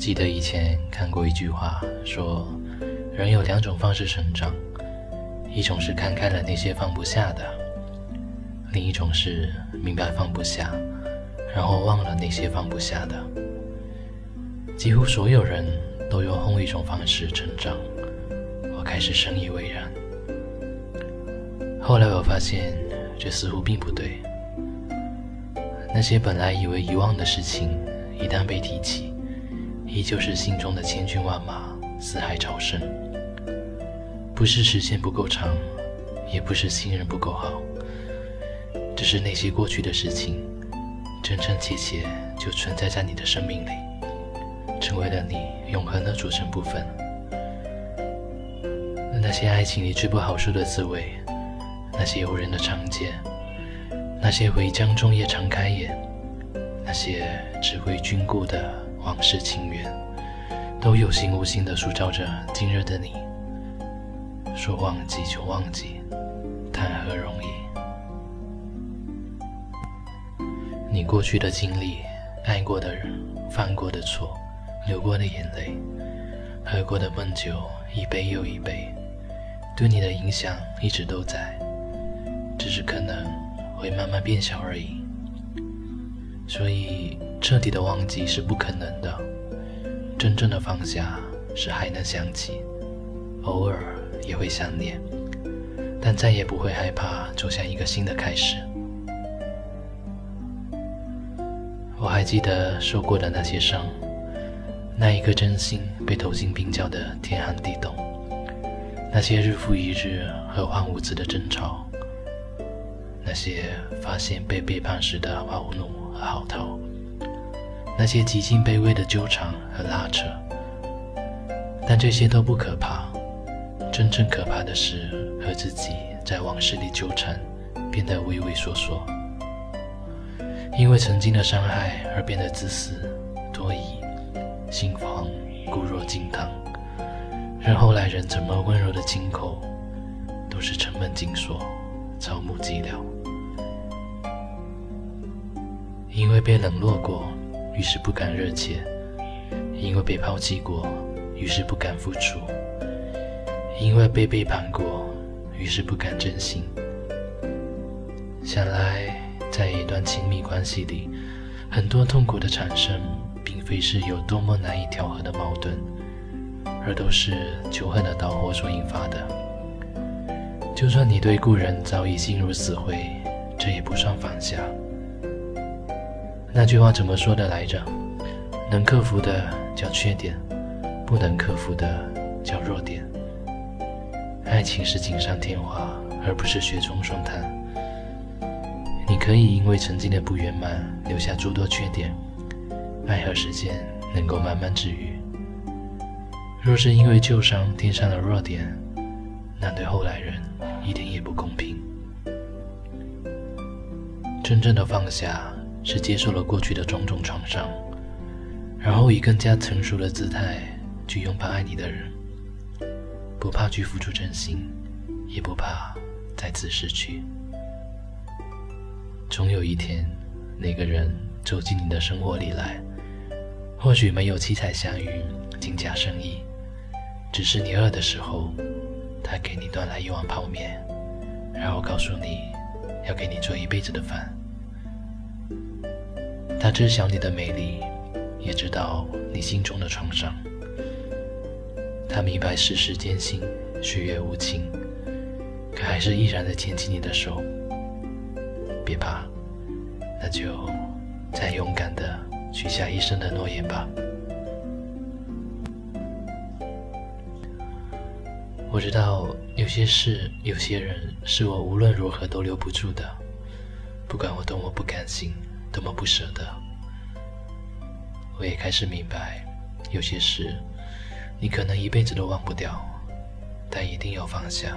记得以前看过一句话，说人有两种方式成长，一种是看开了那些放不下的，另一种是明白放不下，然后忘了那些放不下的。几乎所有人都用后一种方式成长，我开始深以为然。后来我发现，这似乎并不对。那些本来以为遗忘的事情，一旦被提起，依旧是心中的千军万马，四海潮生。不是时间不够长，也不是信任不够好，只是那些过去的事情，真真切切就存在在你的生命里，成为了你永恒的组成部分。那些爱情里最不好受的滋味，那些诱人的长街。那些回江中夜常开眼，那些只为君故的往事情缘，都有形无形地塑造着今日的你。说忘记就忘记，谈何容易？你过去的经历、爱过的人、犯过的错、流过的眼泪、喝过的闷酒，一杯又一杯，对你的影响一直都在，只是可能。会慢慢变小而已，所以彻底的忘记是不可能的。真正的放下是还能想起，偶尔也会想念，但再也不会害怕走向一个新的开始。我还记得受过的那些伤，那一颗真心被投进冰窖的天寒地冻，那些日复一日何患无辞的争吵。那些发现被背叛时的懊怒嚎啕，那些极尽卑微的纠缠和拉扯，但这些都不可怕。真正可怕的是和自己在往事里纠缠，变得畏畏缩缩，因为曾经的伤害而变得自私、多疑、心慌、固若金汤，任后来人怎么温柔的亲口，都是沉闷紧锁、草木寂寥。因为被冷落过，于是不敢热切；因为被抛弃过，于是不敢付出；因为被背叛过，于是不敢真心。想来，在一段亲密关系里，很多痛苦的产生，并非是有多么难以调和的矛盾，而都是仇恨的导火所引发的。就算你对故人早已心如死灰，这也不算放下。那句话怎么说的来着？能克服的叫缺点，不能克服的叫弱点。爱情是锦上添花，而不是雪中送炭。你可以因为曾经的不圆满留下诸多缺点，爱和时间能够慢慢治愈。若是因为旧伤添上了弱点，那对后来人一点也不公平。真正的放下。是接受了过去的种种创伤，然后以更加成熟的姿态去拥抱爱你的人，不怕去付出真心，也不怕再次失去。总有一天，那个人走进你的生活里来，或许没有七彩祥云、金甲生意，只是你饿的时候，他给你端来一碗泡面，然后告诉你要给你做一辈子的饭。他知晓你的美丽，也知道你心中的创伤。他明白世事艰辛，岁月无情，可还是毅然地牵起你的手。别怕，那就再勇敢的许下一生的诺言吧。我知道有些事，有些人，是我无论如何都留不住的，不管我多么不甘心。多么不舍得！我也开始明白，有些事你可能一辈子都忘不掉，但一定要放下。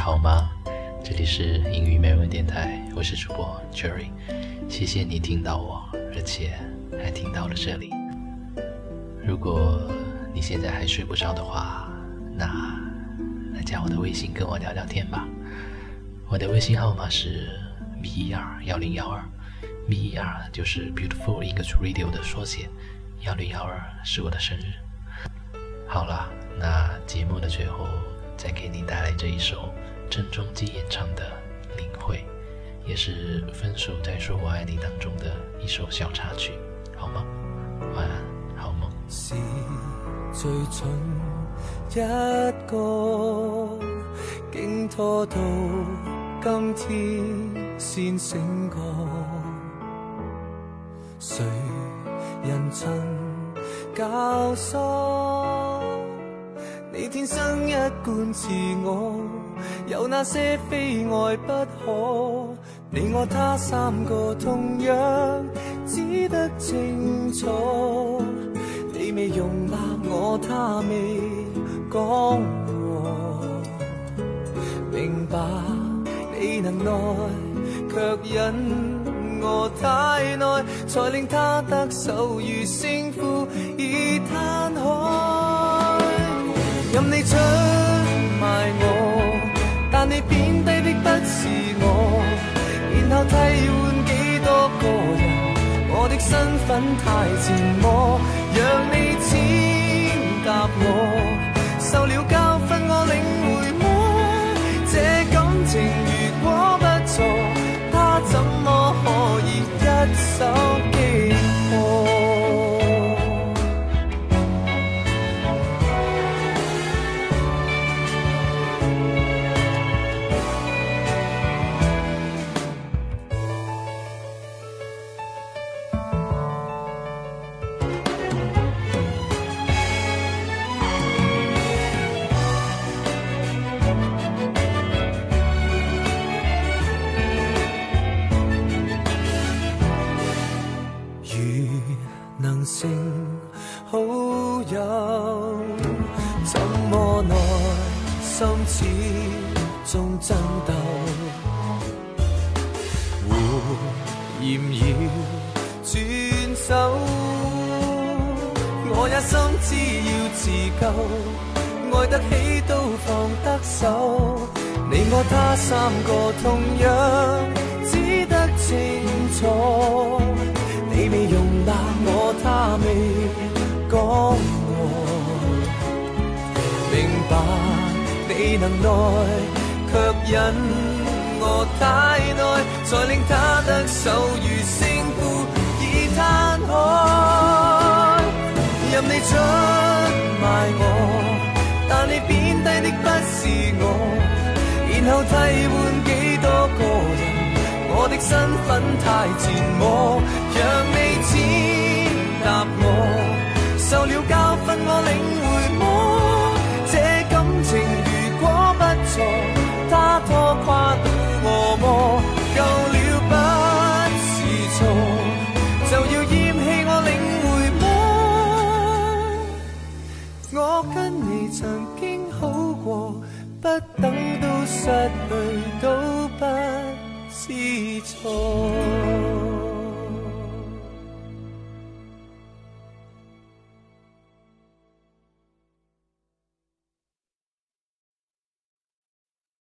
好吗？这里是英语美文电台，我是主播 Jerry，谢谢你听到我，而且还听到了这里。如果你现在还睡不着的话，那来加我的微信跟我聊聊天吧。我的微信号码是 B 一二幺零幺二，B 一二就是 Beautiful English Radio 的缩写，幺零幺二是我的生日。好了，那节目的最后再给你带来这一首郑中基演唱的《领会》，也是《分手再说我爱你》当中的一首小插曲，好吗？晚安，好梦。是最蠢一个，竟拖到今天先醒觉。谁人曾教唆你天生一贯自我？有那些非爱不可，你我他三个同样只得清楚。你未容纳我，他未讲和，明白你能耐，却忍我太耐，才令他得手如胜负已摊开。任你出卖我，但你贬低的不是我，然后替换几多个人。我的身份太贱手，我也心知要自救，爱得起都放得手。你我他三个同样只得清楚，你未容纳我，他未讲和，明白你能耐，却忍我太耐，才令他得手如勝負任你出卖我，但你贬低的不是我。然后替换几多个人，我的身份太自我，让你践踏我，受了教训我领会我跟你曾经好过。不等到失去都不知错。